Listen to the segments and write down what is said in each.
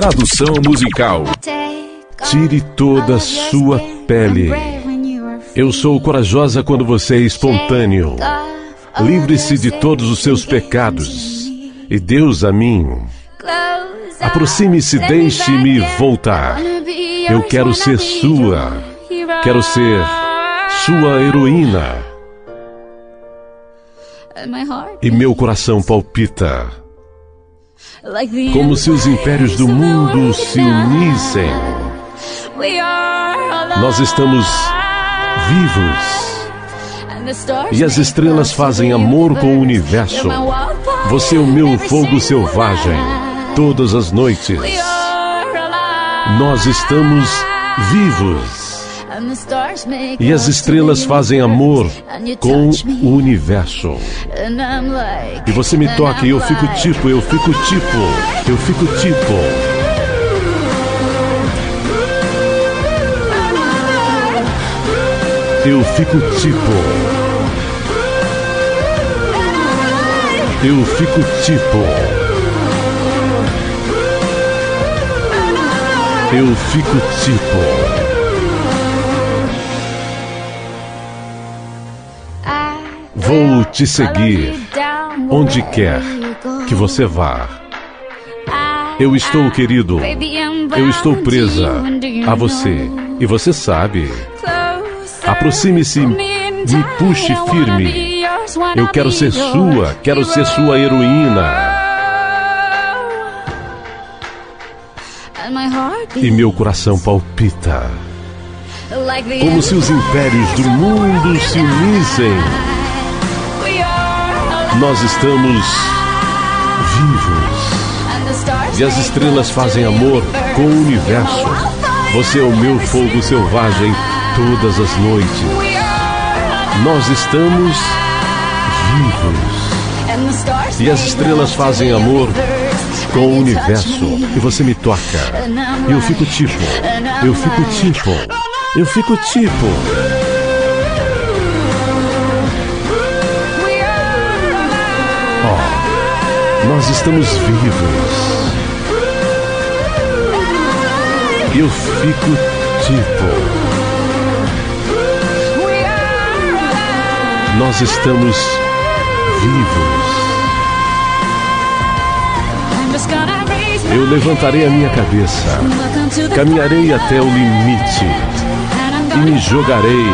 Tradução musical. Tire toda a sua pele. Eu sou corajosa quando você é espontâneo. Livre-se de todos os seus pecados. E Deus a mim. Aproxime-se, deixe-me voltar. Eu quero ser sua. Quero ser sua heroína. E meu coração palpita. Como se os impérios do mundo se unissem. Nós estamos vivos. E as estrelas fazem amor com o universo. Você é o meu fogo selvagem. Todas as noites. Nós estamos vivos. E as estrelas fazem amor com o universo. E você me toca e eu fico tipo, eu fico tipo, eu fico tipo. Eu fico tipo. Eu fico tipo. Eu fico tipo. Vou te seguir onde quer que você vá. Eu estou, querido. Eu estou presa a você. E você sabe. Aproxime-se, me puxe firme. Eu quero ser sua, quero ser sua heroína. E meu coração palpita. Como se os impérios do mundo se unissem. Nós estamos vivos. E as estrelas fazem amor com o universo. Você é o meu fogo selvagem todas as noites. Nós estamos vivos. E as estrelas fazem amor com o universo. E você me toca. E eu fico tipo. Eu fico tipo. Eu fico tipo. Nós estamos vivos. Eu fico tipo. Nós estamos vivos. Eu levantarei a minha cabeça, caminharei até o limite e me jogarei.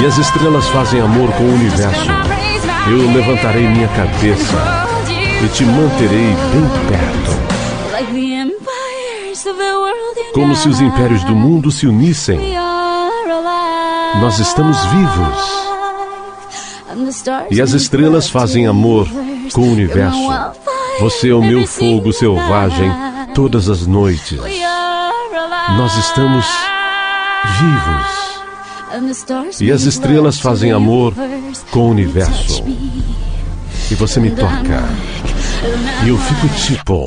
E as estrelas fazem amor com o universo. Eu levantarei minha cabeça e te manterei bem perto. Como se os impérios do mundo se unissem. Nós estamos vivos. E as estrelas fazem amor com o universo. Você é o meu fogo selvagem todas as noites. Nós estamos vivos. E as estrelas fazem amor com o universo. E você me toca. E eu fico tipo.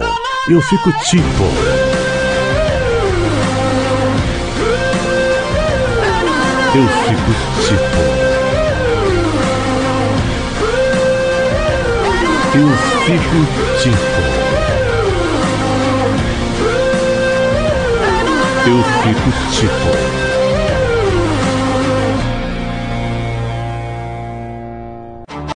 Eu fico tipo. Eu fico tipo. Eu fico tipo. Eu fico tipo.